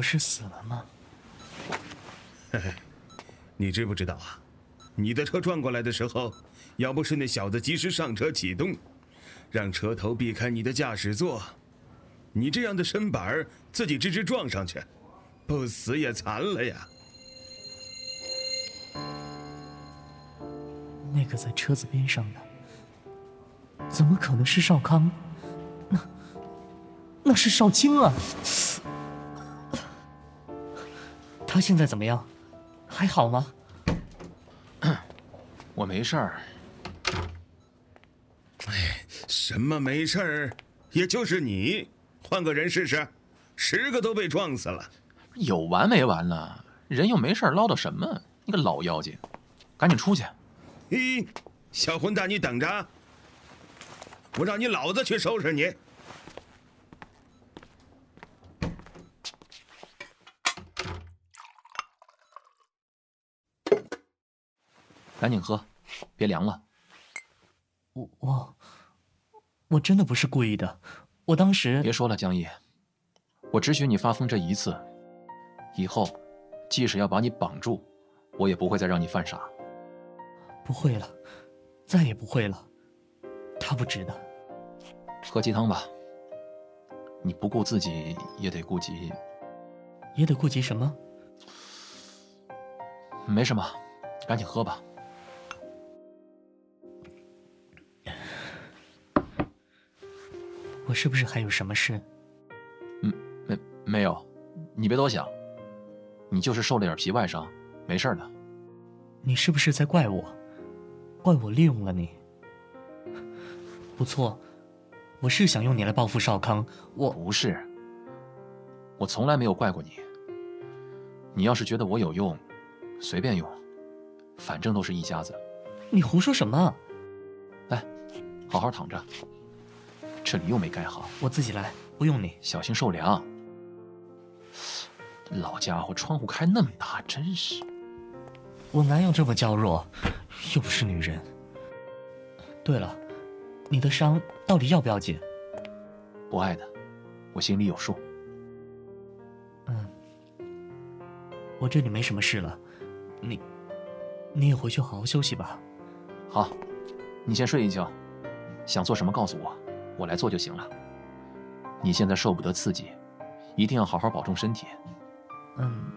我不是死了吗？嘿嘿，你知不知道啊？你的车转过来的时候，要不是那小子及时上车启动，让车头避开你的驾驶座，你这样的身板儿自己直直撞上去，不死也残了呀！那个在车子边上的，怎么可能是少康？那那是少卿啊！他现在怎么样？还好吗？我没事儿。哎，什么没事儿？也就是你，换个人试试，十个都被撞死了。有完没完了？人又没事儿，唠叨什么？你个老妖精，赶紧出去！嘿，小混蛋，你等着，我让你老子去收拾你！赶紧喝，别凉了。我我我真的不是故意的，我当时别说了，江毅，我只许你发疯这一次，以后即使要把你绑住，我也不会再让你犯傻。不会了，再也不会了，他不值得。喝鸡汤吧，你不顾自己也得顾及，也得顾及什么？没什么，赶紧喝吧。我是不是还有什么事？嗯，没没有，你别多想，你就是受了点皮外伤，没事的。你是不是在怪我？怪我利用了你？不错，我是想用你来报复少康。我不是，我从来没有怪过你。你要是觉得我有用，随便用，反正都是一家子。你胡说什么？来，好好躺着。这里又没盖好，我自己来，不用你。小心受凉。老家伙，窗户开那么大，真是。我哪有这么娇弱？又不是女人。对了，你的伤到底要不要紧？不爱的，我心里有数。嗯，我这里没什么事了，你，你也回去好好休息吧。好，你先睡一觉，想做什么告诉我。我来做就行了。你现在受不得刺激，一定要好好保重身体。嗯。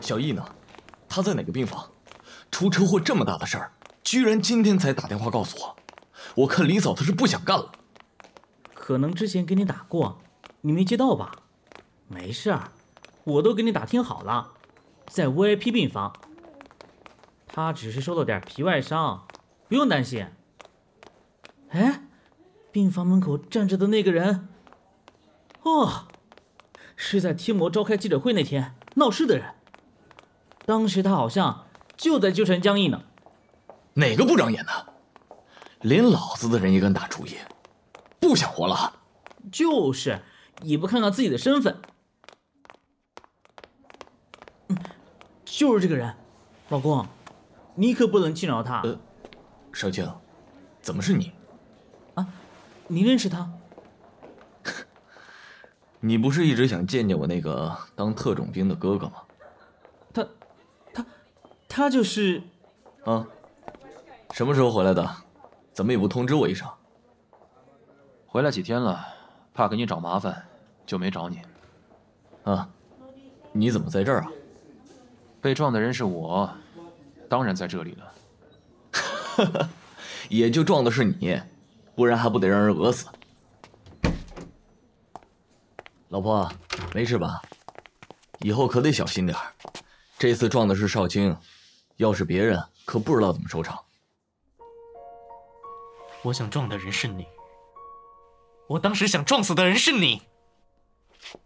小易呢？他在哪个病房？出车祸这么大的事儿。居然今天才打电话告诉我，我看李嫂子是不想干了。可能之前给你打过，你没接到吧？没事儿，我都给你打听好了，在 VIP 病房。他只是受了点皮外伤，不用担心。哎，病房门口站着的那个人，哦，是在天魔召开记者会那天闹事的人。当时他好像就在纠缠江毅呢。哪个不长眼的？连老子的人也敢打主意，不想活了？就是，也不看看自己的身份。嗯，就是这个人，老公，你可不能轻饶他。呃，少卿，怎么是你？啊，你认识他？你不是一直想见见我那个当特种兵的哥哥吗？他，他，他就是。啊。什么时候回来的？怎么也不通知我一声。回来几天了，怕给你找麻烦，就没找你。啊，你怎么在这儿啊？被撞的人是我，当然在这里了。哈哈，也就撞的是你，不然还不得让人讹死？老婆，没事吧？以后可得小心点这次撞的是少卿，要是别人，可不知道怎么收场。我想撞的人是你，我当时想撞死的人是你。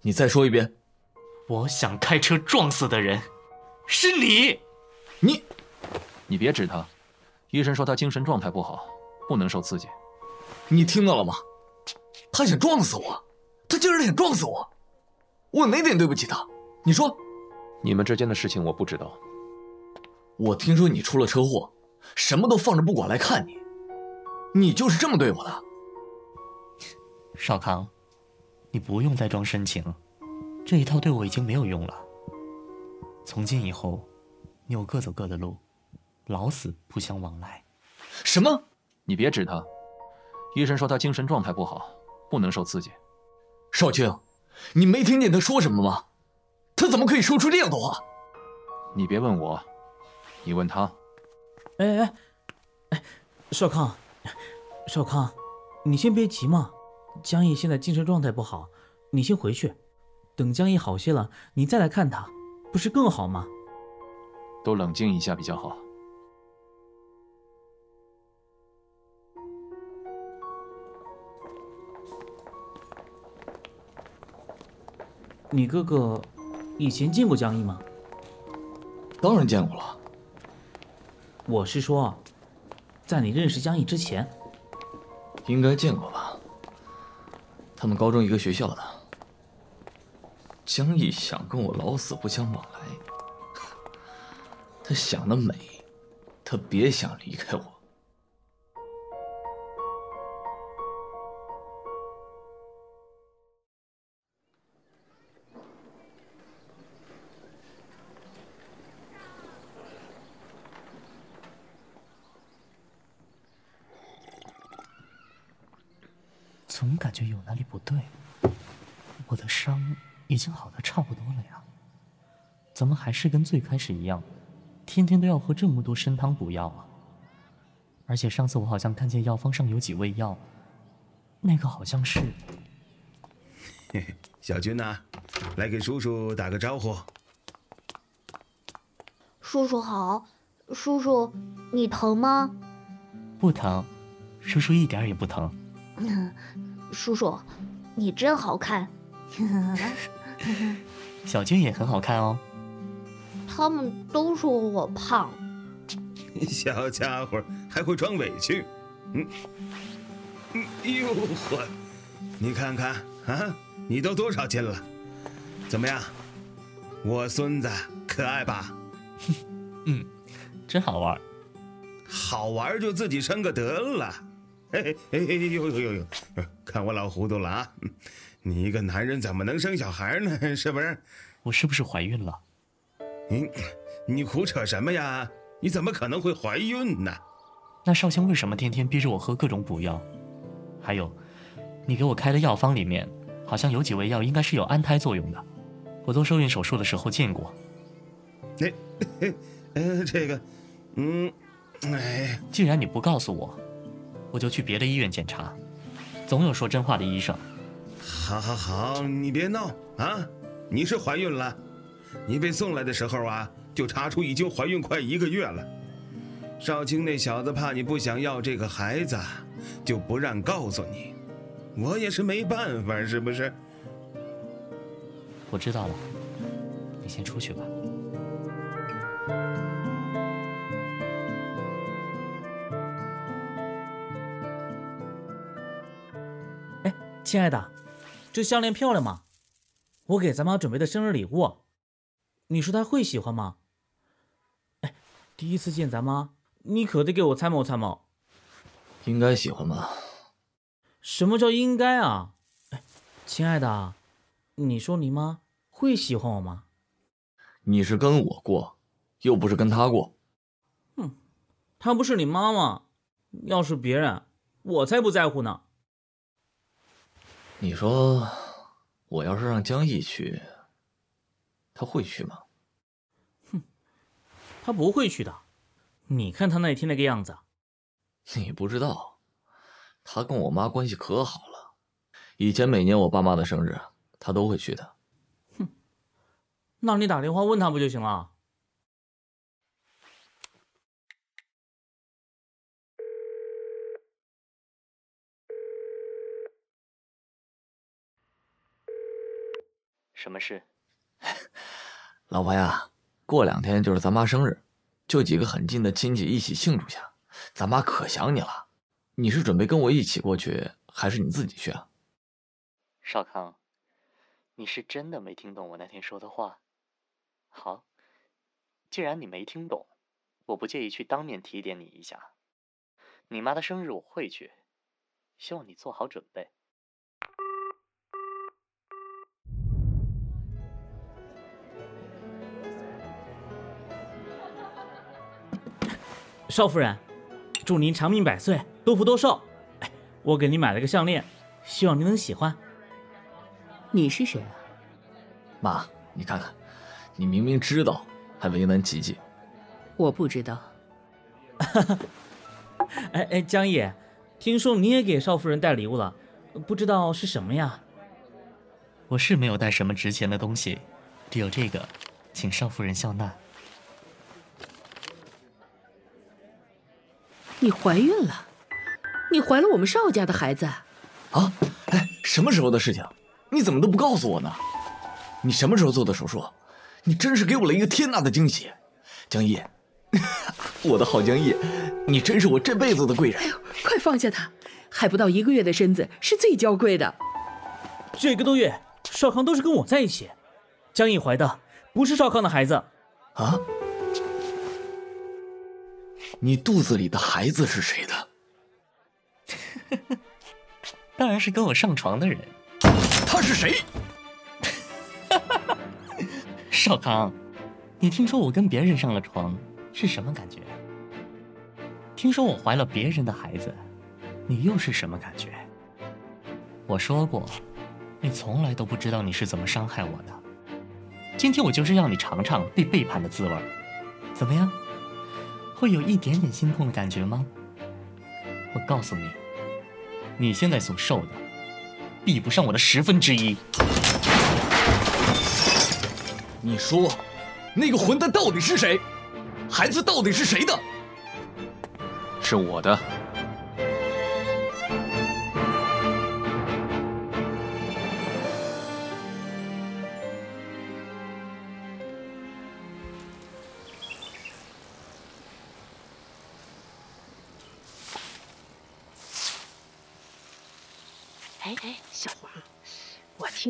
你再说一遍。我想开车撞死的人是你。你，你别指他，医生说他精神状态不好，不能受刺激。你听到了吗？他想撞死我，他竟然想撞死我，我哪点对不起他？你说，你们之间的事情我不知道。我听说你出了车祸，什么都放着不管来看你，你就是这么对我的？少康，你不用再装深情，这一套对我已经没有用了。从今以后，你我各走各的路，老死不相往来。什么？你别指他，医生说他精神状态不好，不能受刺激。少卿，你没听见他说什么吗？他怎么可以说出这样的话？你别问我，你问他。哎哎哎，少康，少康，你先别急嘛。江毅现在精神状态不好，你先回去，等江毅好些了，你再来看他，不是更好吗？都冷静一下比较好。你哥哥以前见过江毅吗？当然见过了。我是说，在你认识江毅之前，应该见过吧？他们高中一个学校的。江毅想跟我老死不相往来，他想得美，他别想离开我。还是跟最开始一样，天天都要喝这么多参汤补药啊？而且上次我好像看见药方上有几味药，那个好像是……嘿嘿，小军呐，来给叔叔打个招呼。叔叔好，叔叔，你疼吗？不疼，叔叔一点也不疼。叔叔，你真好看。小军也很好看哦。他们都说我胖。小家伙还会装委屈。嗯，嗯，呦呵，你看看啊，你都多少斤了？怎么样？我孙子可爱吧？嗯，真好玩。好玩就自己生个得了。哎哎哎呦呦呦呦！看我老糊涂了啊！你一个男人怎么能生小孩呢？是不是？我是不是怀孕了？你你胡扯什么呀？你怎么可能会怀孕呢？那少卿为什么天天逼着我喝各种补药？还有，你给我开的药方里面好像有几味药应该是有安胎作用的，我做受孕手术的时候见过。那，呃，这个，嗯，哎，既然你不告诉我。我就去别的医院检查，总有说真话的医生。好，好，好，你别闹啊！你是怀孕了，你被送来的时候啊，就查出已经怀孕快一个月了。少卿那小子怕你不想要这个孩子，就不让告诉你。我也是没办法，是不是？我知道了，你先出去吧。哎亲爱的，这项链漂亮吗？我给咱妈准备的生日礼物，你说他会喜欢吗？哎，第一次见咱妈，你可得给我参谋参谋。应该喜欢吧？什么叫应该啊？哎，亲爱的，你说你妈会喜欢我吗？你是跟我过，又不是跟她过。哼，她不是你妈吗？要是别人，我才不在乎呢。你说，我要是让江毅去，他会去吗？哼，他不会去的。你看他那天那个样子。你不知道，他跟我妈关系可好了。以前每年我爸妈的生日，他都会去的。哼，那你打电话问他不就行了？什么事？老婆呀，过两天就是咱妈生日，就几个很近的亲戚一起庆祝下。咱妈可想你了。你是准备跟我一起过去，还是你自己去啊？少康，你是真的没听懂我那天说的话？好，既然你没听懂，我不介意去当面提点你一下。你妈的生日我会去，希望你做好准备。少夫人，祝您长命百岁，多福多寿。哎，我给您买了个项链，希望您能喜欢。你是谁啊？妈，你看看，你明明知道，还为难吉吉。我不知道。哎哎，江野，听说你也给少夫人带礼物了，不知道是什么呀？我是没有带什么值钱的东西，只有这个，请少夫人笑纳。你怀孕了？你怀了我们邵家的孩子？啊？哎，什么时候的事情？你怎么都不告诉我呢？你什么时候做的手术？你真是给我了一个天大的惊喜，江毅，我的好江毅，你真是我这辈子的贵人。哎呦，快放下他！还不到一个月的身子是最娇贵的。这个多月，少康都是跟我在一起，江毅怀的不是少康的孩子。啊？你肚子里的孩子是谁的？当然是跟我上床的人。他是谁？少康，你听说我跟别人上了床是什么感觉？听说我怀了别人的孩子，你又是什么感觉？我说过，你从来都不知道你是怎么伤害我的。今天我就是让你尝尝被背叛的滋味怎么样？会有一点点心痛的感觉吗？我告诉你，你现在所受的，比不上我的十分之一。你说，那个混蛋到底是谁？孩子到底是谁的？是我的。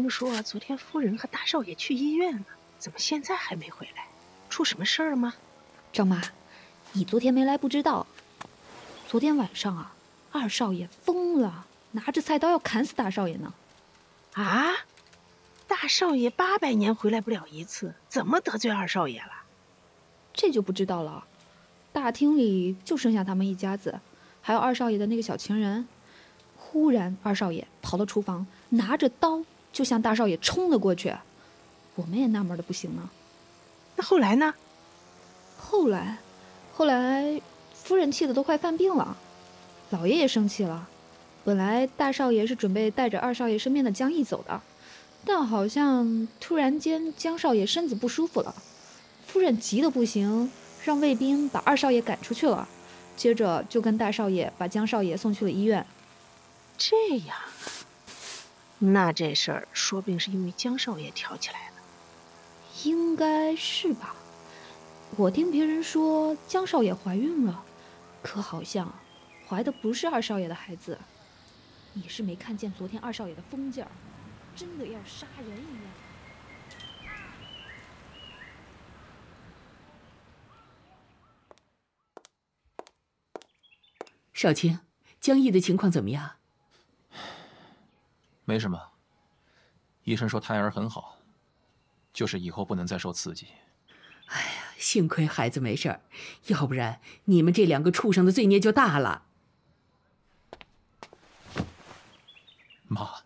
听说昨天夫人和大少爷去医院了，怎么现在还没回来？出什么事儿了吗？张妈，你昨天没来不知道。昨天晚上啊，二少爷疯了，拿着菜刀要砍死大少爷呢。啊！大少爷八百年回来不了一次，怎么得罪二少爷了？这就不知道了。大厅里就剩下他们一家子，还有二少爷的那个小情人。忽然，二少爷跑到厨房，拿着刀就向大少爷冲了过去。我们也纳闷的不行呢。那后来呢？后来，后来，夫人气得都快犯病了，老爷也生气了。本来大少爷是准备带着二少爷身边的江毅走的，但好像突然间江少爷身子不舒服了，夫人急得不行，让卫兵把二少爷赶出去了，接着就跟大少爷把江少爷送去了医院。这样，那这事儿说不定是因为江少爷挑起来的。应该是吧？我听别人说江少爷怀孕了，可好像怀的不是二少爷的孩子。你是没看见昨天二少爷的疯劲儿，真的要杀人一样。少卿，江毅的情况怎么样？没什么，医生说胎儿很好，就是以后不能再受刺激。哎呀，幸亏孩子没事儿，要不然你们这两个畜生的罪孽就大了。妈，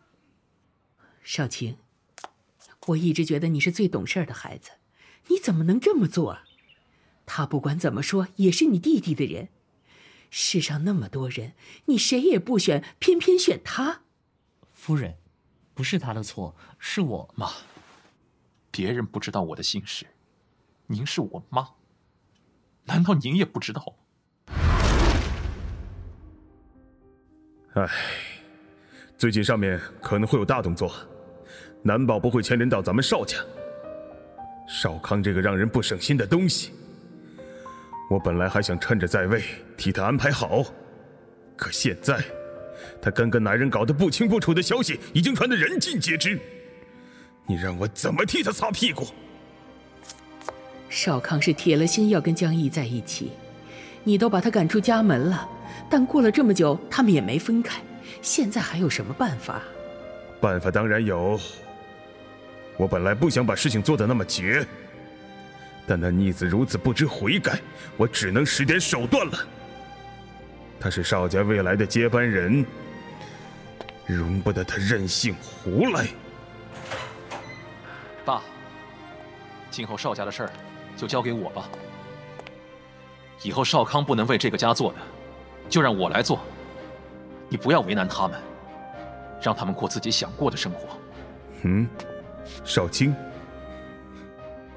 少卿，我一直觉得你是最懂事的孩子，你怎么能这么做？他不管怎么说也是你弟弟的人，世上那么多人，你谁也不选，偏偏选他。夫人，不是他的错，是我妈。别人不知道我的心事，您是我妈，难道您也不知道？唉，最近上面可能会有大动作，难保不会牵连到咱们邵家。少康这个让人不省心的东西，我本来还想趁着在位替他安排好，可现在他跟个男人搞得不清不楚的消息已经传得人尽皆知，你让我怎么替他擦屁股？少康是铁了心要跟江毅在一起，你都把他赶出家门了，但过了这么久，他们也没分开，现在还有什么办法？办法当然有。我本来不想把事情做得那么绝，但那逆子如此不知悔改，我只能使点手段了。他是邵家未来的接班人，容不得他任性胡来。爸，今后邵家的事儿就交给我吧。以后邵康不能为这个家做的，就让我来做。你不要为难他们，让他们过自己想过的生活。嗯。少卿，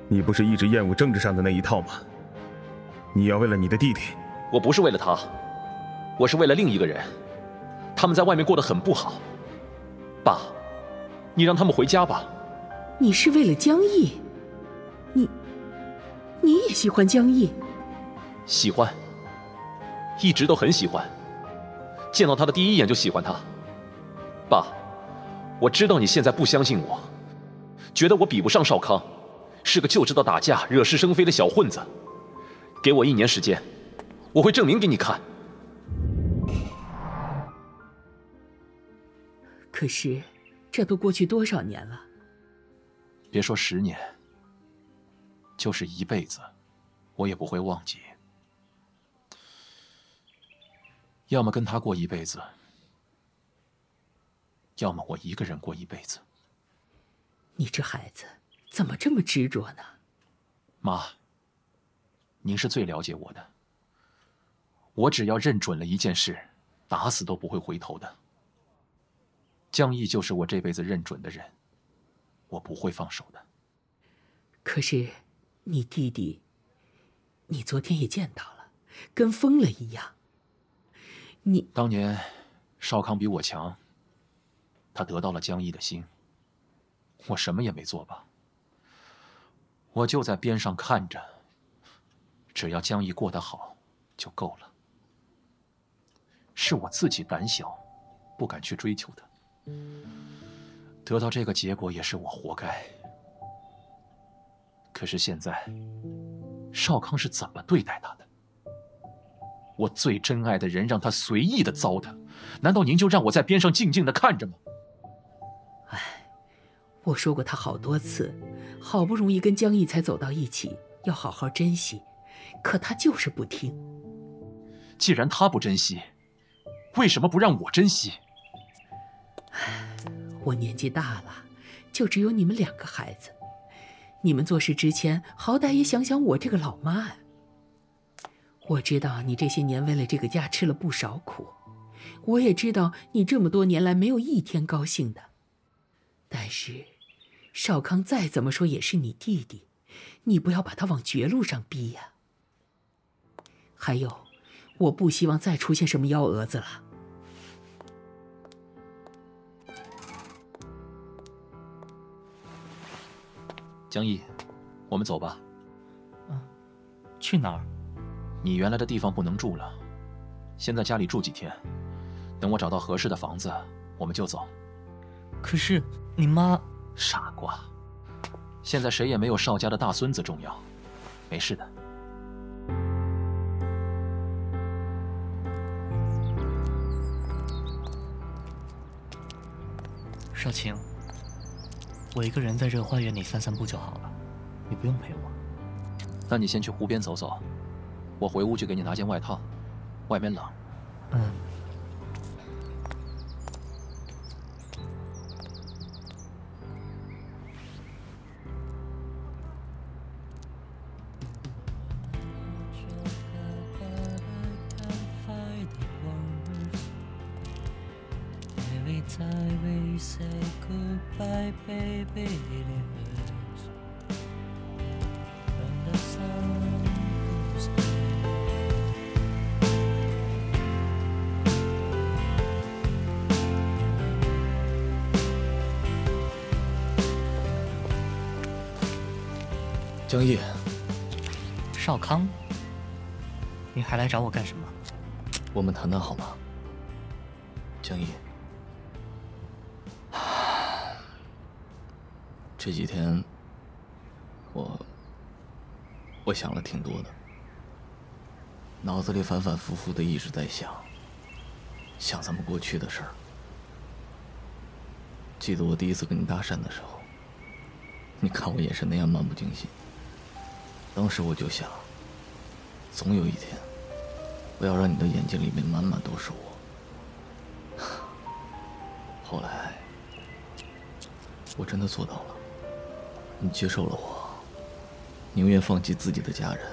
你不是一直厌恶政治上的那一套吗？你要为了你的弟弟？我不是为了他，我是为了另一个人。他们在外面过得很不好。爸，你让他们回家吧。你是为了江毅？你，你也喜欢江毅？喜欢，一直都很喜欢。见到他的第一眼就喜欢他。爸，我知道你现在不相信我。觉得我比不上少康，是个就知道打架、惹是生非的小混子。给我一年时间，我会证明给你看。可是，这都过去多少年了？别说十年，就是一辈子，我也不会忘记。要么跟他过一辈子，要么我一个人过一辈子。你这孩子怎么这么执着呢？妈，您是最了解我的。我只要认准了一件事，打死都不会回头的。江毅就是我这辈子认准的人，我不会放手的。可是，你弟弟，你昨天也见到了，跟疯了一样。你当年，少康比我强，他得到了江毅的心。我什么也没做吧，我就在边上看着。只要江毅过得好，就够了。是我自己胆小，不敢去追求他。得到这个结果也是我活该。可是现在，少康是怎么对待他的？我最珍爱的人让他随意的糟蹋，难道您就让我在边上静静的看着吗？我说过他好多次，好不容易跟江毅才走到一起，要好好珍惜，可他就是不听。既然他不珍惜，为什么不让我珍惜？我年纪大了，就只有你们两个孩子，你们做事之前，好歹也想想我这个老妈啊。我知道你这些年为了这个家吃了不少苦，我也知道你这么多年来没有一天高兴的，但是。少康再怎么说也是你弟弟，你不要把他往绝路上逼呀。还有，我不希望再出现什么幺蛾子了。江毅，我们走吧。嗯，去哪儿？你原来的地方不能住了，先在家里住几天，等我找到合适的房子，我们就走。可是你妈……傻瓜，现在谁也没有邵家的大孙子重要，没事的。少卿，我一个人在这个花园里散散步就好了，你不用陪我。那你先去湖边走走，我回屋去给你拿件外套，外面冷。嗯。少康，你还来找我干什么？我们谈谈好吗？江毅，这几天我我想了挺多的，脑子里反反复复的一直在想，想咱们过去的事儿。记得我第一次跟你搭讪的时候，你看我眼神那样漫不经心，当时我就想，总有一天，我要让你的眼睛里面满满都是我。后来，我真的做到了，你接受了我，宁愿放弃自己的家人，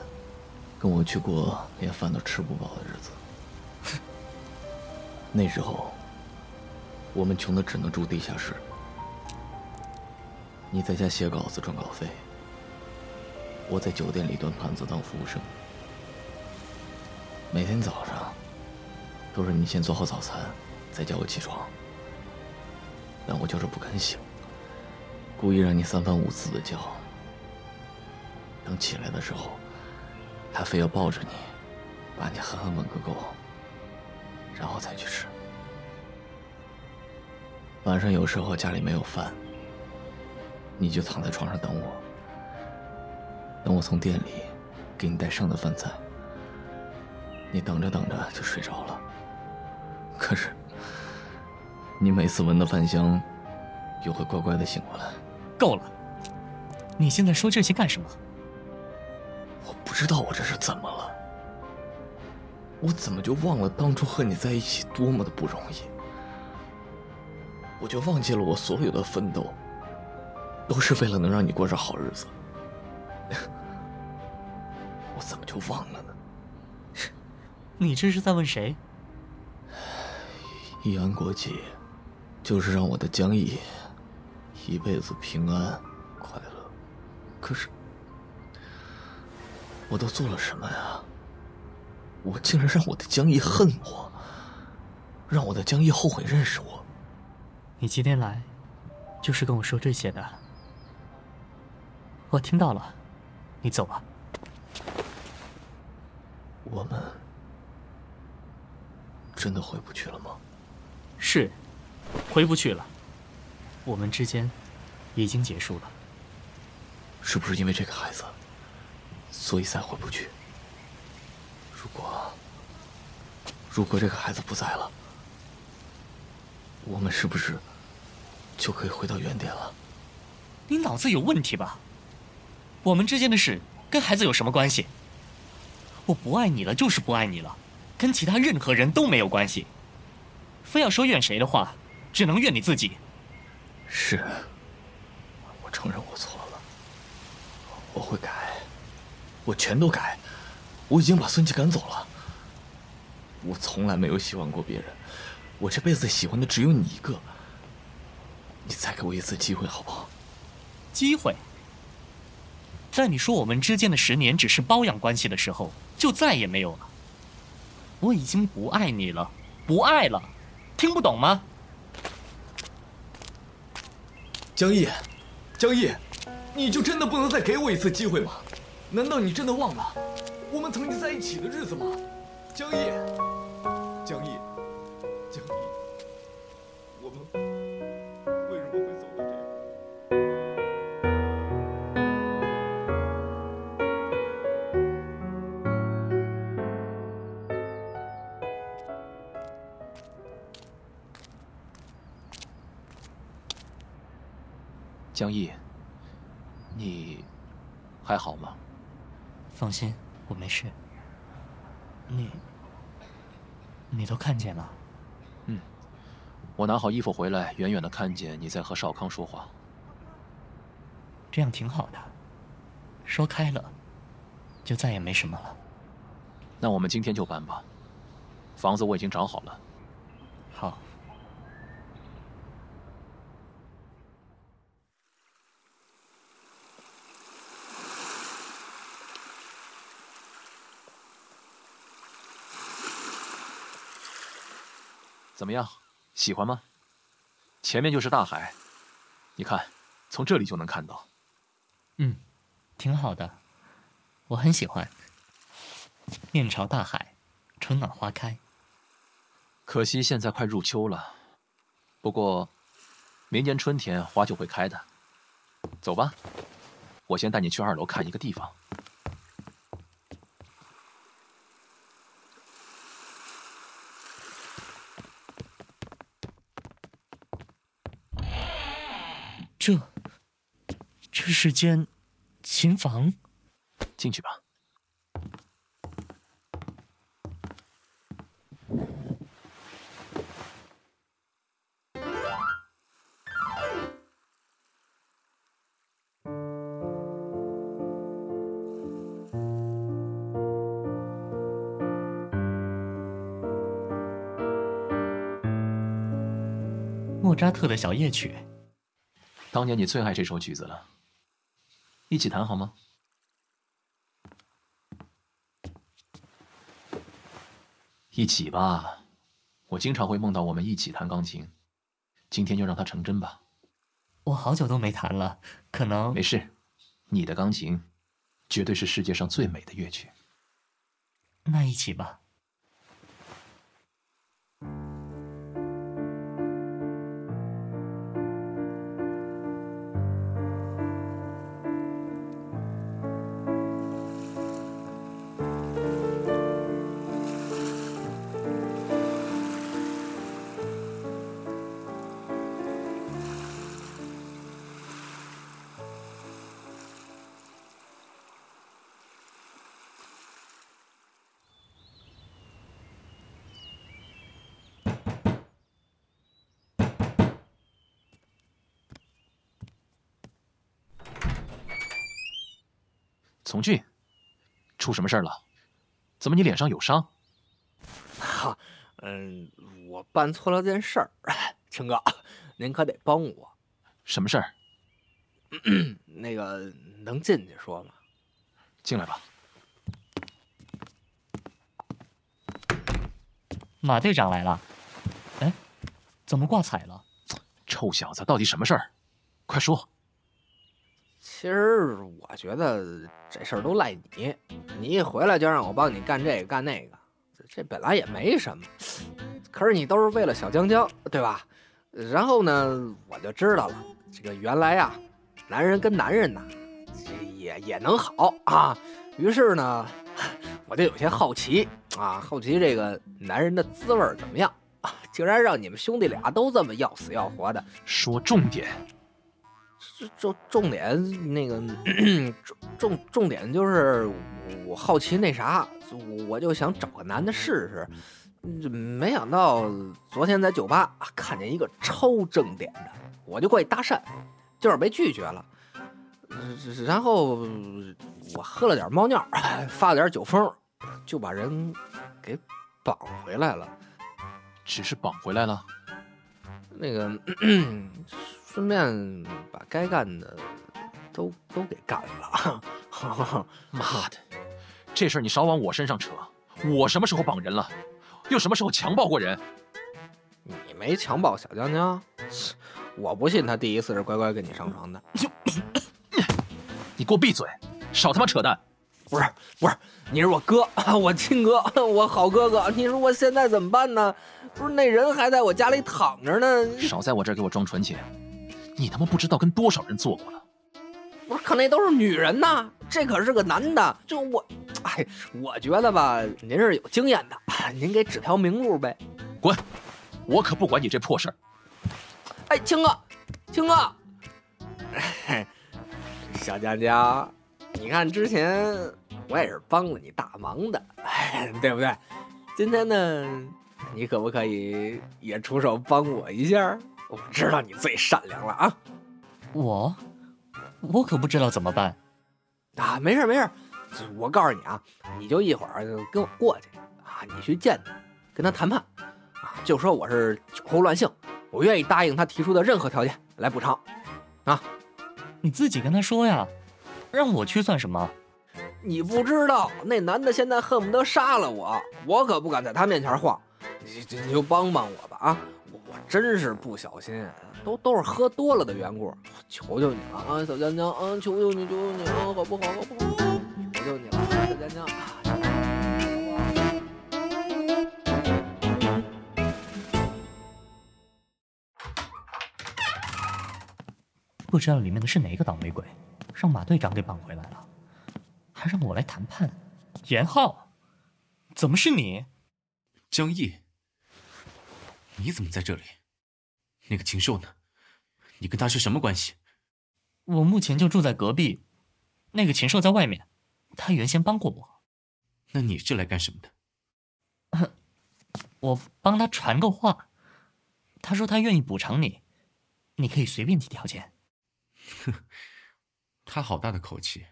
跟我去过连饭都吃不饱的日子。那时候。我们穷的只能住地下室，你在家写稿子赚稿费，我在酒店里端盘子当服务生。每天早上都是你先做好早餐，再叫我起床，但我就是不肯醒，故意让你三番五次的叫。等起来的时候，还非要抱着你，把你狠狠吻个够，然后才去吃。晚上有时候家里没有饭，你就躺在床上等我，等我从店里给你带剩的饭菜。你等着等着就睡着了，可是你每次闻到饭香，又会乖乖的醒过来。够了，你现在说这些干什么？我不知道我这是怎么了，我怎么就忘了当初和你在一起多么的不容易？我就忘记了我所有的奋斗，都是为了能让你过上好日子。我怎么就忘了呢？你这是在问谁？易安国际，就是让我的江毅一辈子平安快乐。可是，我都做了什么呀？我竟然让我的江毅恨我，让我的江毅后悔认识我。你今天来，就是跟我说这些的。我听到了，你走吧。我们真的回不去了吗？是，回不去了。我们之间已经结束了。是不是因为这个孩子，所以才回不去？如果如果这个孩子不在了，我们是不是？就可以回到原点了。你脑子有问题吧？我们之间的事跟孩子有什么关系？我不爱你了，就是不爱你了，跟其他任何人都没有关系。非要说怨谁的话，只能怨你自己。是，我承认我错了，我会改，我全都改。我已经把孙琦赶走了。我从来没有喜欢过别人，我这辈子喜欢的只有你一个。你再给我一次机会，好不好？机会，在你说我们之间的十年只是包养关系的时候，就再也没有了。我已经不爱你了，不爱了，听不懂吗？江毅，江毅，你就真的不能再给我一次机会吗？难道你真的忘了我们曾经在一起的日子吗？江毅，江毅，江毅，你还好吗？放心，我没事。你，你都看见了？嗯，我拿好衣服回来，远远的看见你在和少康说话。这样挺好的，说开了，就再也没什么了。那我们今天就搬吧，房子我已经找好了。怎么样，喜欢吗？前面就是大海，你看，从这里就能看到。嗯，挺好的，我很喜欢。面朝大海，春暖花开。可惜现在快入秋了，不过明年春天花就会开的。走吧，我先带你去二楼看一个地方。这，这是间琴房。进去吧。莫扎特的小夜曲。当年你最爱这首曲子了，一起弹好吗？一起吧，我经常会梦到我们一起弹钢琴，今天就让它成真吧。我好久都没弹了，可能没事。你的钢琴，绝对是世界上最美的乐曲。那一起吧。从俊，出什么事儿了？怎么你脸上有伤？哈，嗯，我办错了件事儿，青哥，您可得帮我。什么事儿？那个能进去说吗？进来吧。马队长来了。哎，怎么挂彩了？臭小子，到底什么事儿？快说。其实我觉得这事儿都赖你，你一回来就让我帮你干这个干那个，这本来也没什么，可是你都是为了小江江，对吧？然后呢，我就知道了，这个原来呀，男人跟男人呐，也也能好啊。于是呢，我就有些好奇啊，好奇这个男人的滋味怎么样？竟然让你们兄弟俩都这么要死要活的。说重点。重重点那个 重重重点就是我好奇那啥，我就想找个男的试试，没想到昨天在酒吧看见一个超正点的，我就过去搭讪，就是被拒绝了。然后我喝了点猫尿，发了点酒疯，就把人给绑回来了。只是绑回来了？那个。顺便把该干的都都给干了。妈的，这事儿你少往我身上扯！我什么时候绑人了？又什么时候强暴过人？你没强暴小江江，我不信他第一次是乖乖跟你上床的。你给我闭嘴，少他妈扯淡！不是不是，你是我哥，我亲哥，我好哥哥。你说我现在怎么办呢？不是那人还在我家里躺着呢。少在我这儿给我装纯情！你他妈不知道跟多少人做过了？不是，可那都是女人呐，这可是个男的。就我，哎，我觉得吧，您是有经验的，您给指条明路呗。滚！我可不管你这破事儿。哎，青哥，青哥，小江江，你看之前我也是帮了你大忙的，对不对？今天呢，你可不可以也出手帮我一下？我知道你最善良了啊！我，我可不知道怎么办。啊，没事没事，我告诉你啊，你就一会儿跟我过去啊，你去见他，跟他谈判啊，就说我是酒后乱性，我愿意答应他提出的任何条件来补偿。啊，你自己跟他说呀，让我去算什么？你不知道那男的现在恨不得杀了我，我可不敢在他面前晃。你你就帮帮我吧啊！我真是不小心都都是喝多了的缘故我求求你了啊小江江啊求求你求求你了好不好好不好？求求你了小江江不知道里面的是哪个倒霉鬼让马队长给绑回来了还让我来谈判严浩怎么是你？江毅你怎么在这里？那个禽兽呢？你跟他是什么关系？我目前就住在隔壁，那个禽兽在外面，他原先帮过我。那你是来干什么的？我帮他传个话，他说他愿意补偿你，你可以随便提条件。哼，他好大的口气，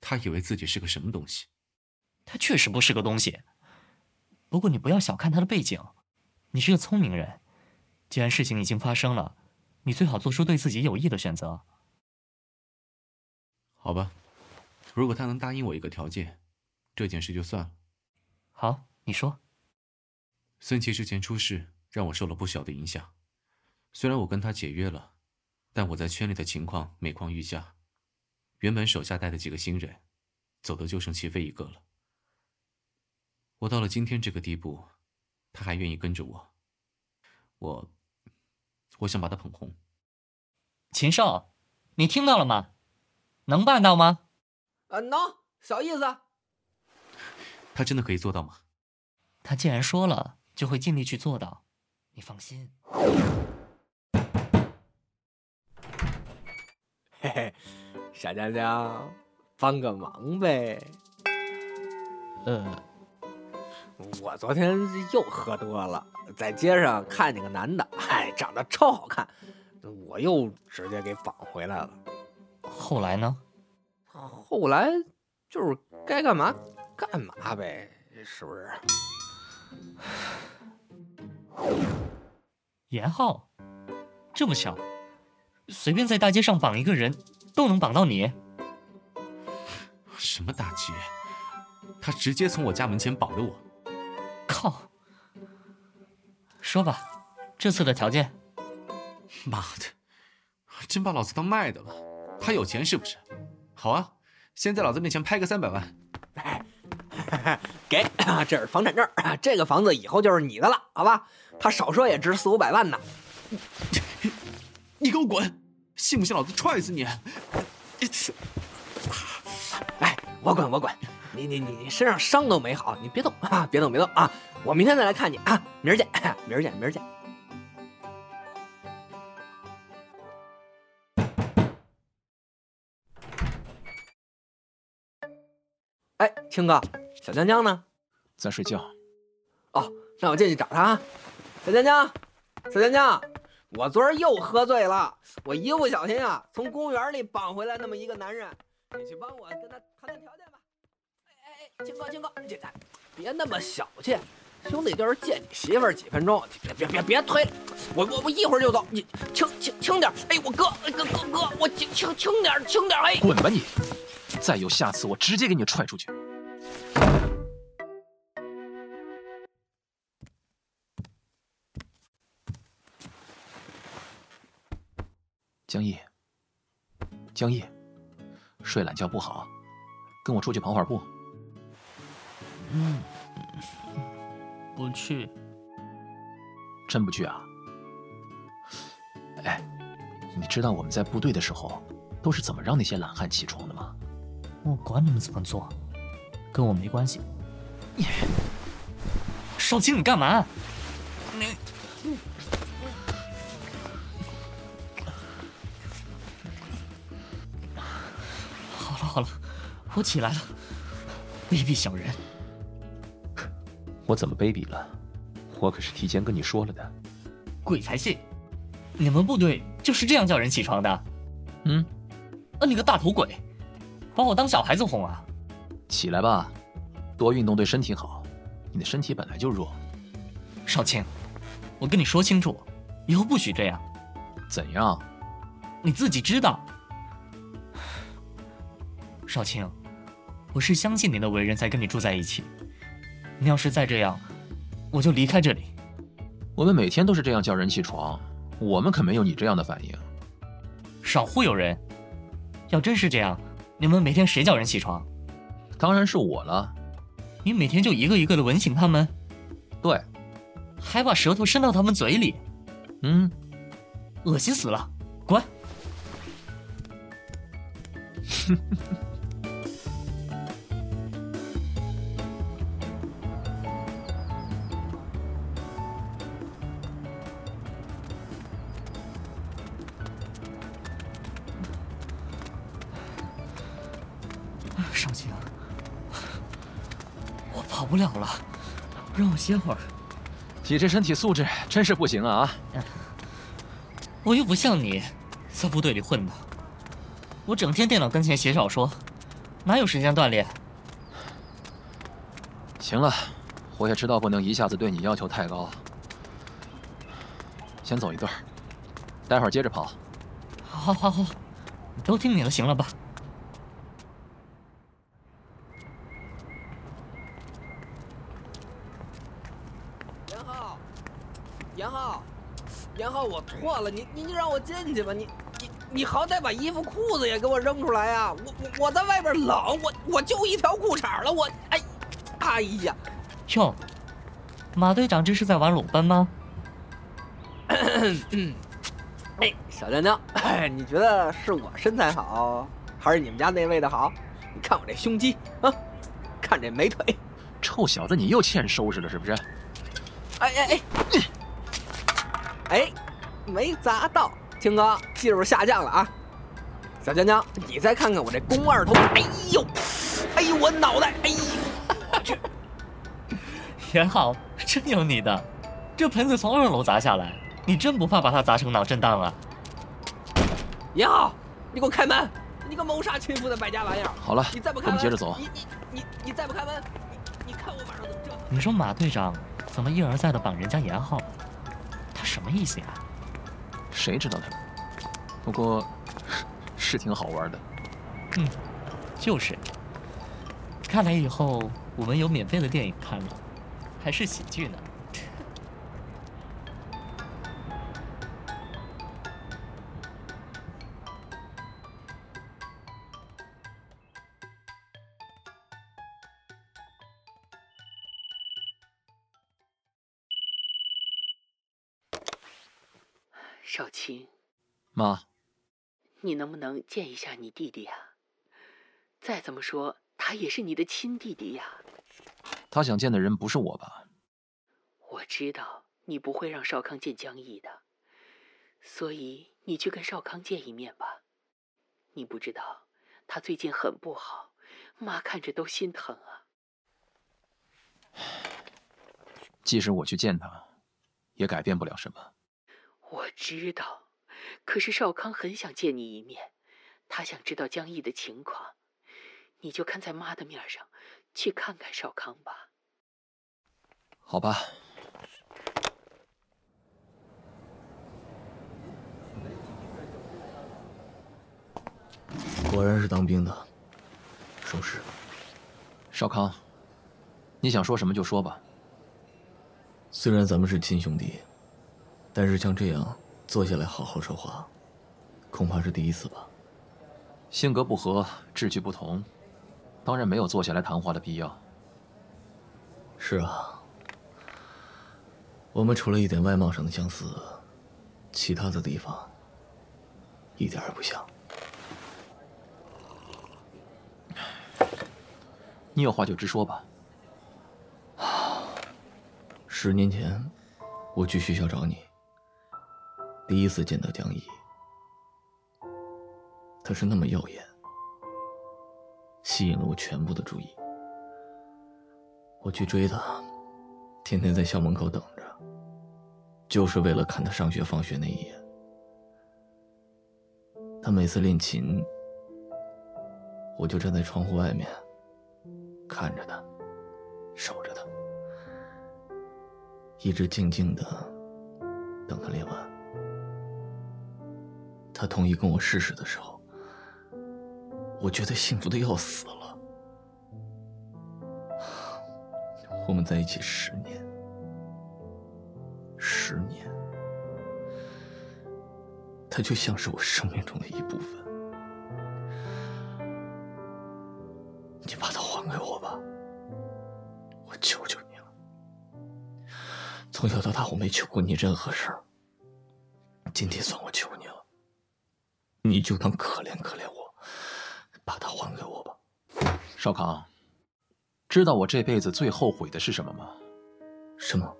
他以为自己是个什么东西？他确实不是个东西。不过你不要小看他的背景，你是个聪明人。既然事情已经发生了，你最好做出对自己有益的选择。好吧，如果他能答应我一个条件，这件事就算了。好，你说。孙琦之前出事，让我受了不小的影响。虽然我跟他解约了，但我在圈里的情况每况愈下。原本手下带的几个新人，走的就剩齐飞一个了。我到了今天这个地步，他还愿意跟着我。我。我想把他捧红，秦少，你听到了吗？能办到吗？啊，能，小意思。他真的可以做到吗？他既然说了，就会尽力去做到，你放心。嘿嘿，小江江，帮个忙呗。呃，我昨天又喝多了。在街上看见个男的，嗨，长得超好看，我又直接给绑回来了。后来呢？后来就是该干嘛干嘛呗，是不是？严浩，这么巧，随便在大街上绑一个人，都能绑到你？什么大街？他直接从我家门前绑的我。靠！说吧，这次的条件。妈的，真把老子当卖的了？他有钱是不是？好啊，先在老子面前拍个三百万。给，这是房产证，这个房子以后就是你的了，好吧？他少说也值四五百万呢。你给我滚！信不信老子踹死你？哎，我滚，我滚！你你你你身上伤都没好，你别动啊，别动别动啊！我明天再来看你啊，明儿见，明儿见，明儿见。哎，青哥，小江江呢？在睡觉。哦，那我进去找他啊。小江江，小江江，我昨儿又喝醉了，我一不小心啊，从公园里绑回来那么一个男人，你去帮我跟他谈谈条件吧。哎哎哎，青哥，青哥，别那么小气。兄弟就是见你媳妇儿几分钟，别别别别推了，我我我一会儿就走，你轻轻轻点，哎，我哥哥哥哥，我轻轻轻点轻点，哎，滚吧你！再有下次，我直接给你踹出去。江毅，江毅，睡懒觉不好，跟我出去跑会儿步。嗯。不去，真不去啊？哎，你知道我们在部队的时候都是怎么让那些懒汉起床的吗？我管你们怎么做，跟我没关系。你，少卿，你干嘛？你，好了好了，我起来了。卑鄙小人！我怎么卑鄙了？我可是提前跟你说了的。鬼才信！你们部队就是这样叫人起床的？嗯？啊，你个大头鬼，把我当小孩子哄啊！起来吧，多运动对身体好。你的身体本来就弱。少卿，我跟你说清楚，以后不许这样。怎样？你自己知道。少卿，我是相信你的为人才跟你住在一起。你要是再这样，我就离开这里。我们每天都是这样叫人起床，我们可没有你这样的反应。少忽悠人！要真是这样，你们每天谁叫人起床？当然是我了。你每天就一个一个的吻醒他们？对，还把舌头伸到他们嘴里？嗯，恶心死了！滚！不了了，让我歇会儿。你这身体素质真是不行啊！我又不像你，在部队里混的，我整天电脑跟前写小说，哪有时间锻炼？行了，我也知道不能一下子对你要求太高，先走一段，待会儿接着跑。好，好，好，都听你的，行了吧？严浩，严浩，严浩，我错了，你你你让我进去吧，你你你好歹把衣服裤子也给我扔出来呀！我我我在外边冷，我我就一条裤衩了，我哎，哎呀，哟，马队长这是在玩裸奔吗？哎，小娘娘，哎，你觉得是我身材好，还是你们家那位的好？你看我这胸肌啊，看这美腿，臭小子，你又欠收拾了是不是？哎哎哎，哎，没砸到，青哥技术下降了啊！小江江，你再看看我这肱二头，哎呦，哎呦，我脑袋，哎呦，我去！严浩，真有你的，这盆子从二楼砸下来，你真不怕把它砸成脑震荡啊？严浩，你给我开门！你个谋杀亲夫的败家玩意儿！好了，你再不开门，我们接着走。你你你你再不开门，你你看我马上怎么折腾！你说马队长怎么一而再的绑人家严浩？他什么意思呀？谁知道他？不过，是挺好玩的。嗯，就是。看来以后我们有免费的电影看了，还是喜剧呢。少卿，妈，你能不能见一下你弟弟呀？再怎么说，他也是你的亲弟弟呀。他想见的人不是我吧？我知道你不会让少康见江毅的，所以你去跟少康见一面吧。你不知道，他最近很不好，妈看着都心疼啊。即使我去见他，也改变不了什么。我知道，可是少康很想见你一面，他想知道江毅的情况，你就看在妈的面上，去看看少康吧。好吧。果然是当兵的，收拾。少康，你想说什么就说吧。虽然咱们是亲兄弟，但是像这样坐下来好好说话，恐怕是第一次吧。性格不合，志趣不同，当然没有坐下来谈话的必要。是啊，我们除了一点外貌上的相似，其他的地方一点也不像。你有话就直说吧。十年前，我去学校找你，第一次见到江怡，他是那么耀眼，吸引了我全部的注意。我去追他，天天在校门口等着，就是为了看他上学放学那一眼。他每次练琴，我就站在窗户外面。看着他，守着他，一直静静的等他练完。他同意跟我试试的时候，我觉得幸福的要死了。我们在一起十年，十年，他就像是我生命中的一部分。你把它还给我吧，我求求你了。从小到大，我没求过你任何事儿，今天算我求你。你就当可怜可怜我，把它还给我吧。少康，知道我这辈子最后悔的是什么吗？什么？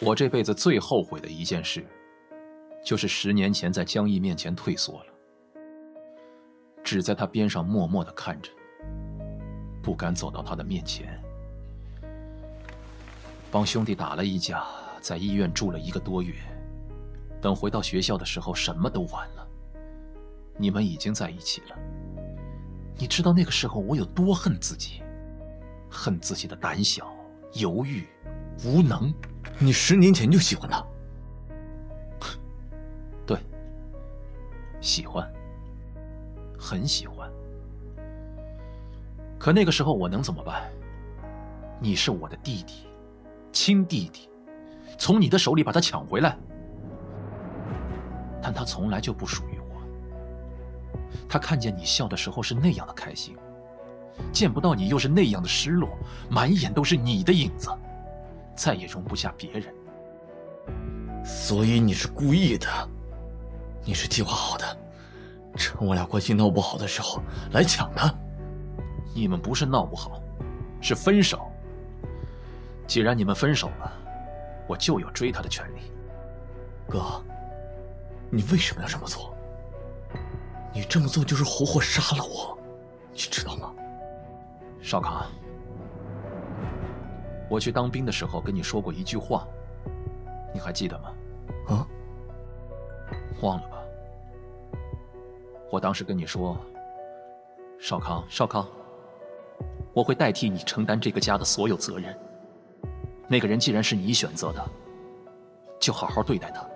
我这辈子最后悔的一件事，就是十年前在江毅面前退缩了，只在他边上默默的看着，不敢走到他的面前。帮兄弟打了一架，在医院住了一个多月，等回到学校的时候，什么都晚了。你们已经在一起了。你知道那个时候我有多恨自己，恨自己的胆小、犹豫、无能。你十年前就喜欢他？对，喜欢，很喜欢。可那个时候我能怎么办？你是我的弟弟，亲弟弟，从你的手里把他抢回来，但他从来就不属于我。他看见你笑的时候是那样的开心，见不到你又是那样的失落，满眼都是你的影子，再也容不下别人。所以你是故意的，你是计划好的，趁我俩关系闹不好的时候来抢他。你们不是闹不好，是分手。既然你们分手了，我就有追他的权利。哥，你为什么要这么做？你这么做就是活活杀了我，你知道吗？少康，我去当兵的时候跟你说过一句话，你还记得吗？啊？忘了吧？我当时跟你说，少康，少康，我会代替你承担这个家的所有责任。那个人既然是你选择的，就好好对待他，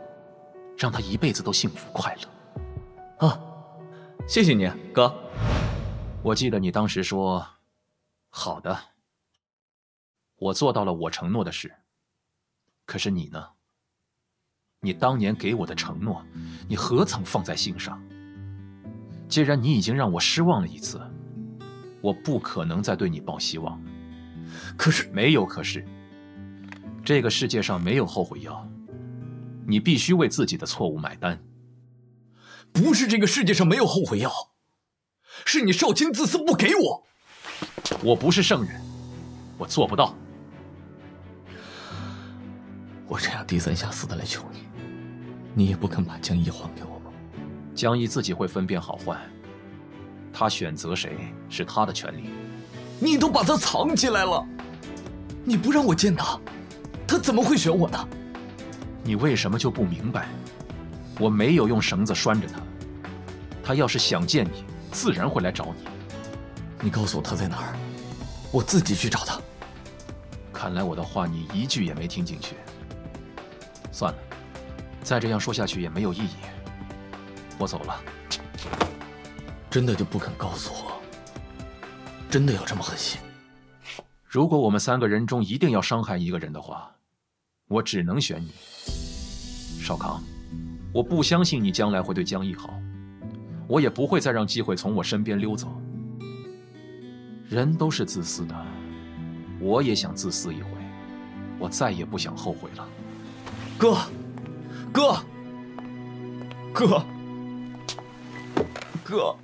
让他一辈子都幸福快乐。啊！谢谢你，哥。我记得你当时说：“好的，我做到了我承诺的事。”可是你呢？你当年给我的承诺，你何曾放在心上？既然你已经让我失望了一次，我不可能再对你抱希望。可是没有可是，这个世界上没有后悔药，你必须为自己的错误买单。不是这个世界上没有后悔药，是你少卿自私不给我。我不是圣人，我做不到。我这样低三下四的来求你，你也不肯把江毅还给我吗？江毅自己会分辨好坏，他选择谁是他的权利。你都把他藏起来了，你不让我见他，他怎么会选我呢？你为什么就不明白？我没有用绳子拴着他，他要是想见你，自然会来找你。你告诉我他在哪儿，我自己去找他。看来我的话你一句也没听进去。算了，再这样说下去也没有意义。我走了。真的就不肯告诉我？真的要这么狠心？如果我们三个人中一定要伤害一个人的话，我只能选你，少康。我不相信你将来会对江毅好，我也不会再让机会从我身边溜走。人都是自私的，我也想自私一回，我再也不想后悔了。哥，哥，哥，哥。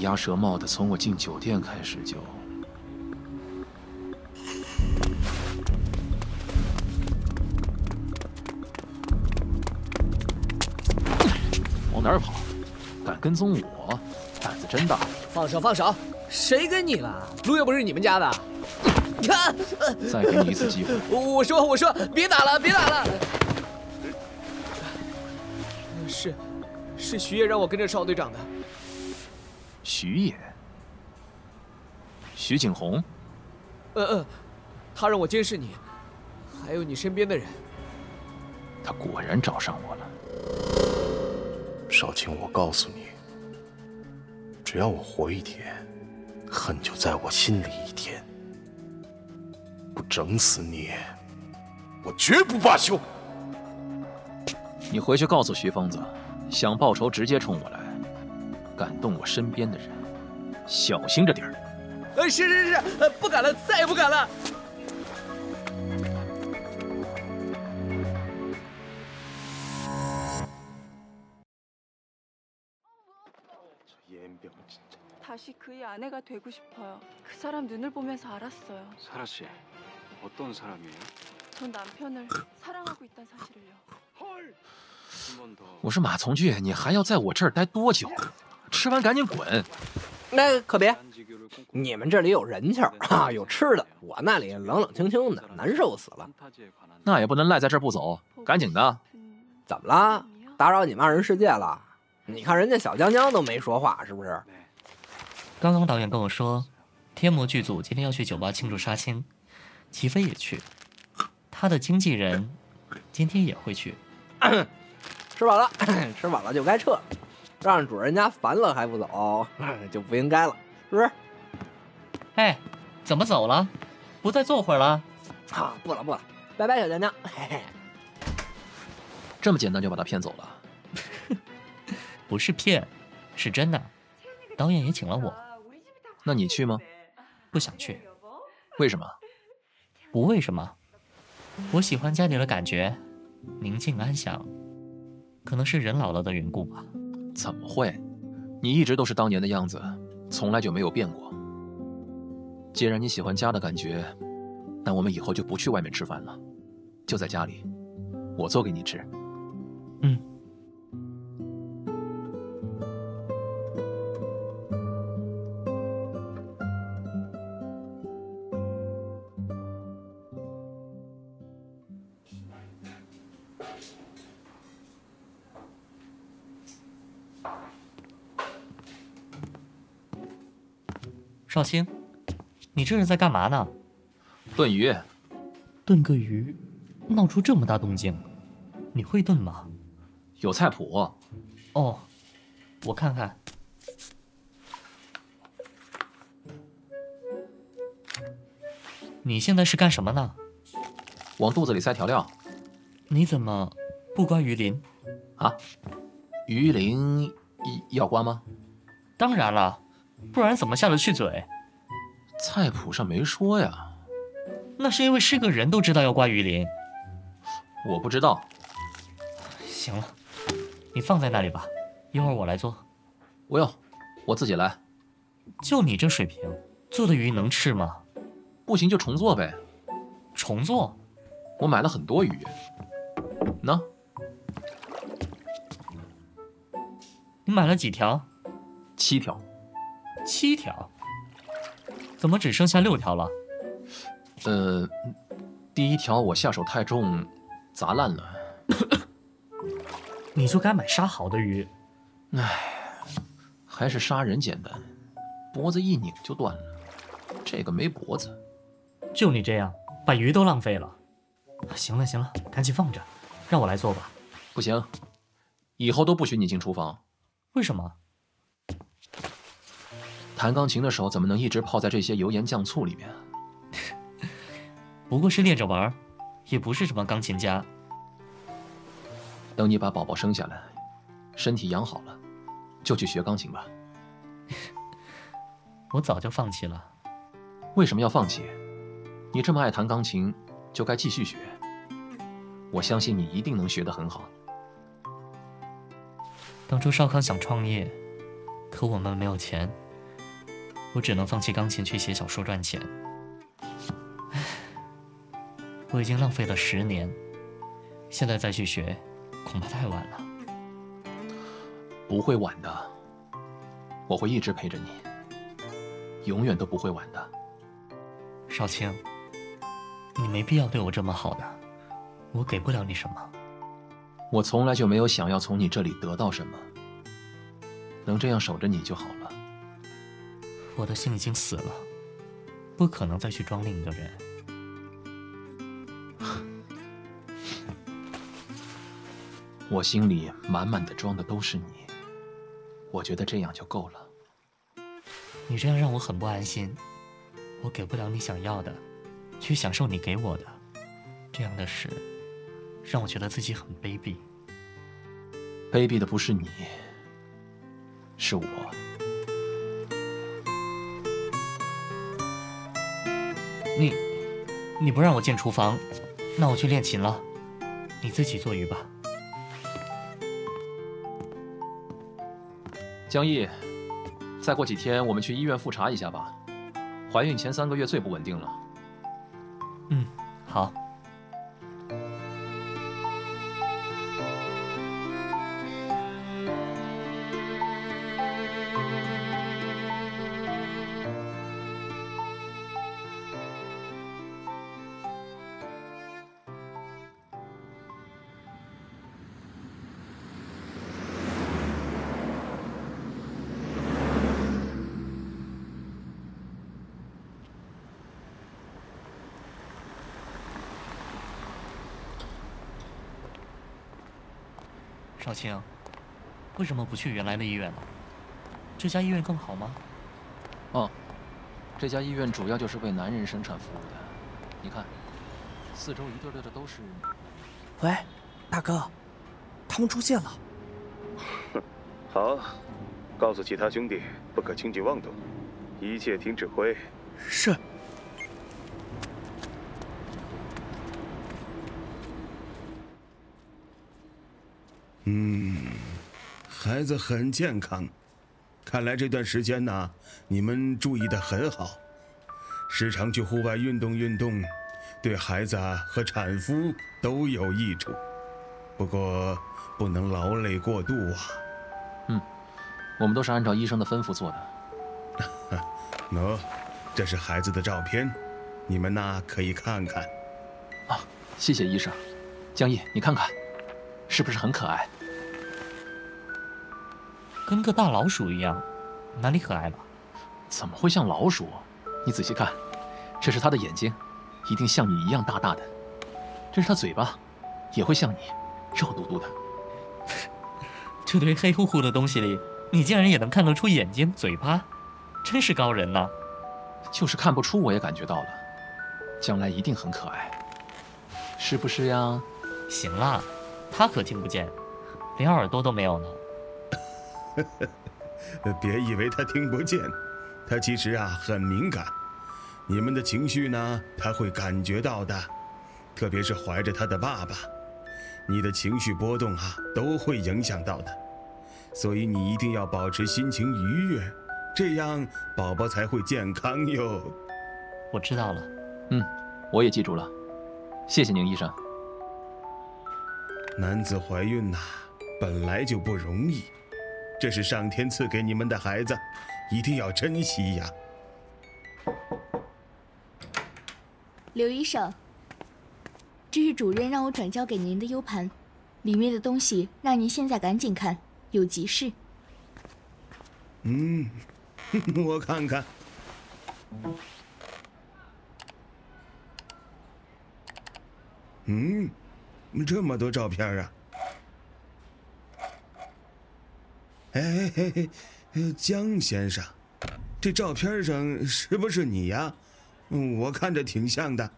鸭舌帽的，从我进酒店开始就……往哪儿跑？敢跟踪我，胆子真大！放手，放手！谁跟你了？路又不是你们家的。你看，再给你一次机会。我说，我说，别打了，别打了。是。是徐烨让我跟着邵队长的。徐也，徐景洪。嗯嗯，他让我监视你，还有你身边的人。他果然找上我了。少卿，我告诉你，只要我活一天，恨就在我心里一天。不整死你，我绝不罢休。你回去告诉徐疯子，想报仇直接冲我来，敢动我身边的人，小心着点儿。呃，是是是，呃，不敢了，再也不敢了。严병 진짜. 다시 그의 아내가 되고 싶어요. 그 사람 눈을 보면서 알았어요. 사라 씨, 어떤 사람이에요? 전 남편을 사랑하고 있다는 사실을요. 我是马从俊，你还要在我这儿待多久？ 吃完赶紧滚！那可别，你们这里有人气儿啊，有吃的，我那里冷冷清清的，难受死了。那也不能赖在这儿不走，赶紧的。怎么了？打扰你们二人世界了？你看人家小江江都没说话，是不是？刚刚导演跟我说，天魔剧组今天要去酒吧庆祝杀青，齐飞也去，他的经纪人今天也会去。吃饱了，吃饱了就该撤，让主人家烦了还不走，就不应该了，是不是？哎，怎么走了？不再坐会儿了？啊，不了不了，拜拜，小娘娘。嘿嘿，这么简单就把他骗走了？不是骗，是真的。导演也请了我，那你去吗？不想去。为什么？不为什么。我喜欢家里的感觉，宁静安详。可能是人老了的缘故吧。怎么会？你一直都是当年的样子，从来就没有变过。既然你喜欢家的感觉，那我们以后就不去外面吃饭了，就在家里，我做给你吃。嗯。少卿，你这是在干嘛呢？炖鱼。炖个鱼，闹出这么大动静，你会炖吗？有菜谱。哦，我看看。你现在是干什么呢？往肚子里塞调料。你怎么不刮鱼鳞？啊？鱼鳞要刮吗？当然了。不然怎么下得去嘴？菜谱上没说呀。那是因为是个人都知道要刮鱼鳞。我不知道。行了，你放在那里吧，一会儿我来做。不用，我自己来。就你这水平，做的鱼能吃吗？不行就重做呗。重做？我买了很多鱼。呢。你买了几条？七条。七条，怎么只剩下六条了？呃，第一条我下手太重，砸烂了。你就该买杀好的鱼。唉，还是杀人简单，脖子一拧就断了。这个没脖子，就你这样，把鱼都浪费了。行了行了，赶紧放着，让我来做吧。不行，以后都不许你进厨房。为什么？弹钢琴的手怎么能一直泡在这些油盐酱醋里面？不过是练着玩，也不是什么钢琴家。等你把宝宝生下来，身体养好了，就去学钢琴吧。我早就放弃了。为什么要放弃？你这么爱弹钢琴，就该继续学。我相信你一定能学得很好。当初少康想创业，可我们没有钱。我只能放弃钢琴去写小说赚钱。唉，我已经浪费了十年，现在再去学，恐怕太晚了。不会晚的，我会一直陪着你，永远都不会晚的。少卿，你没必要对我这么好的，我给不了你什么。我从来就没有想要从你这里得到什么，能这样守着你就好了。我的心已经死了，不可能再去装另一个人。我心里满满的装的都是你，我觉得这样就够了。你这样让我很不安心。我给不了你想要的，去享受你给我的，这样的事让我觉得自己很卑鄙。卑鄙的不是你，是我。你，你不让我进厨房，那我去练琴了。你自己做鱼吧。江毅，再过几天我们去医院复查一下吧。怀孕前三个月最不稳定了。嗯，好。少卿，为什么不去原来的医院呢？这家医院更好吗？哦，这家医院主要就是为男人生产服务的。你看，四周一对对的都是。喂，大哥，他们出现了。哼，好，告诉其他兄弟不可轻举妄动，一切听指挥。是。子很健康，看来这段时间呢，你们注意的很好，时常去户外运动运动，对孩子和产妇都有益处。不过不能劳累过度啊。嗯，我们都是按照医生的吩咐做的。喏，这是孩子的照片，你们呢可以看看。啊，谢谢医生。江毅，你看看，是不是很可爱？跟个大老鼠一样，哪里可爱了？怎么会像老鼠？你仔细看，这是它的眼睛，一定像你一样大大的。这是它嘴巴，也会像你，肉嘟嘟的。这堆黑乎乎的东西里，你竟然也能看得出眼睛、嘴巴，真是高人呐！就是看不出，我也感觉到了，将来一定很可爱，是不是呀？行了，他可听不见，连耳朵都没有呢。别以为他听不见，他其实啊很敏感。你们的情绪呢，他会感觉到的。特别是怀着他的爸爸，你的情绪波动啊都会影响到的。所以你一定要保持心情愉悦，这样宝宝才会健康哟。我知道了，嗯，我也记住了。谢谢宁医生。男子怀孕呐，本来就不容易。这是上天赐给你们的孩子，一定要珍惜呀！刘医生，这是主任让我转交给您的 U 盘，里面的东西让您现在赶紧看，有急事。嗯，我看看。嗯，这么多照片啊！哎嘿嘿，江先生，这照片上是不是你呀？我看着挺像的，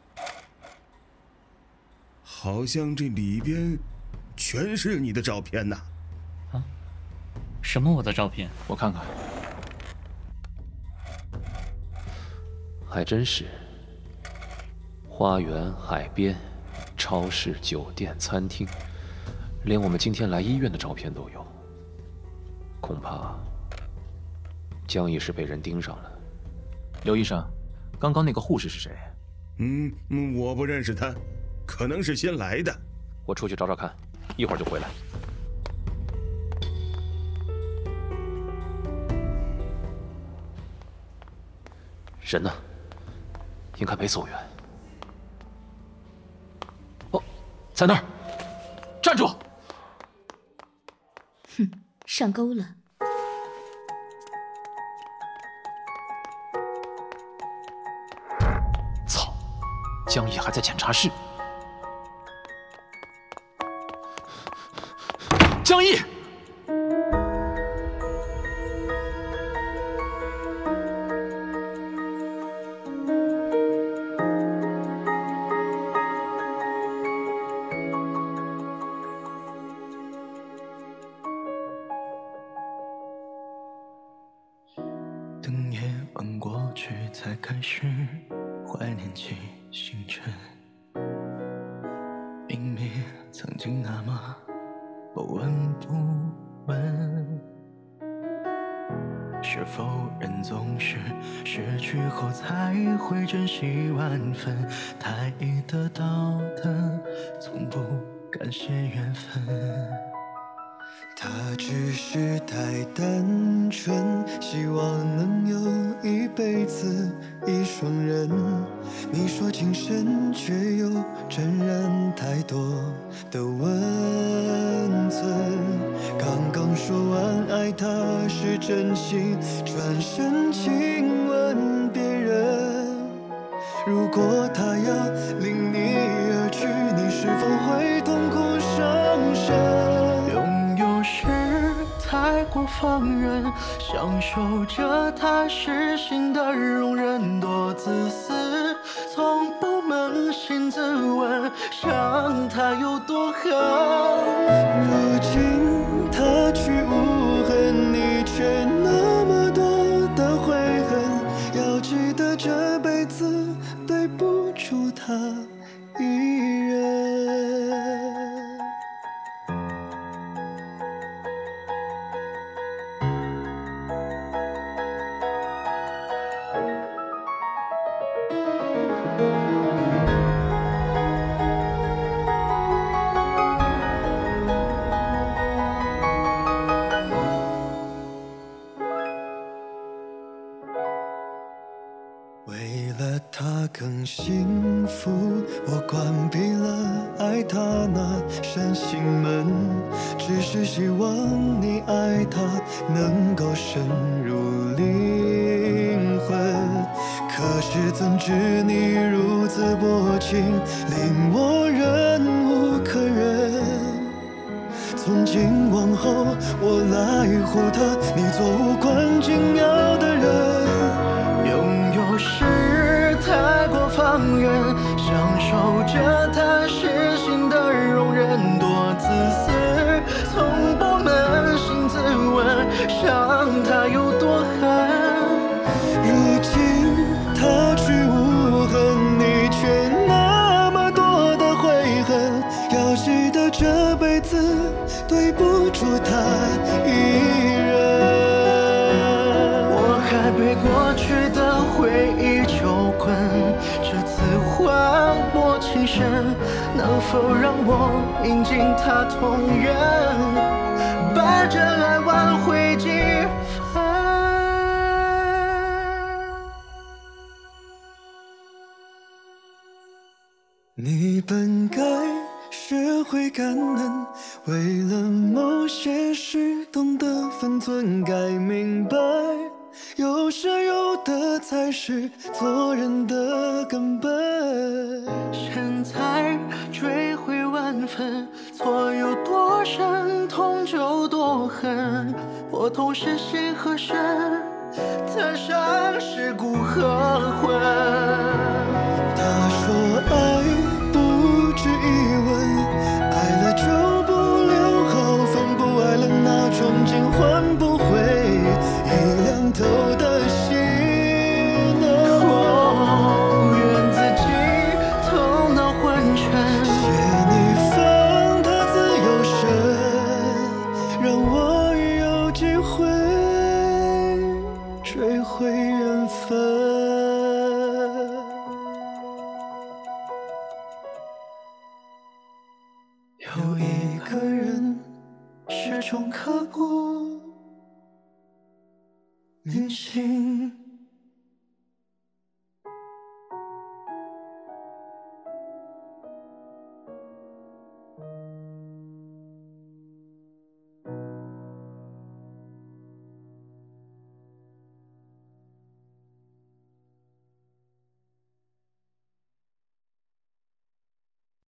好像这里边全是你的照片呐。啊？什么我的照片？我看看，还真是。花园、海边、超市、酒店、餐厅，连我们今天来医院的照片都有。恐怕江毅是被人盯上了。刘医生，刚刚那个护士是谁？嗯，我不认识他，可能是新来的。我出去找找看，一会儿就回来。人呢？应该没走远。哦，在那儿，站住！上钩了。操江毅还在检查室。放任，享受着他失心的容忍，多自私，从不扪心自问，想他有多狠。如今他去无痕，你却。被过去的回忆囚困，这次换我情深。能否让我饮尽他痛，愿把这爱挽回几分？你本该学会感恩，为了某些事懂得分寸，该明白。有舍有得才是做人的根本。现在追悔万分，错有多深，痛就多恨。破痛是心和身，他伤是骨和魂。他说爱不值一文，爱了就不留后分，不爱了那种金换不。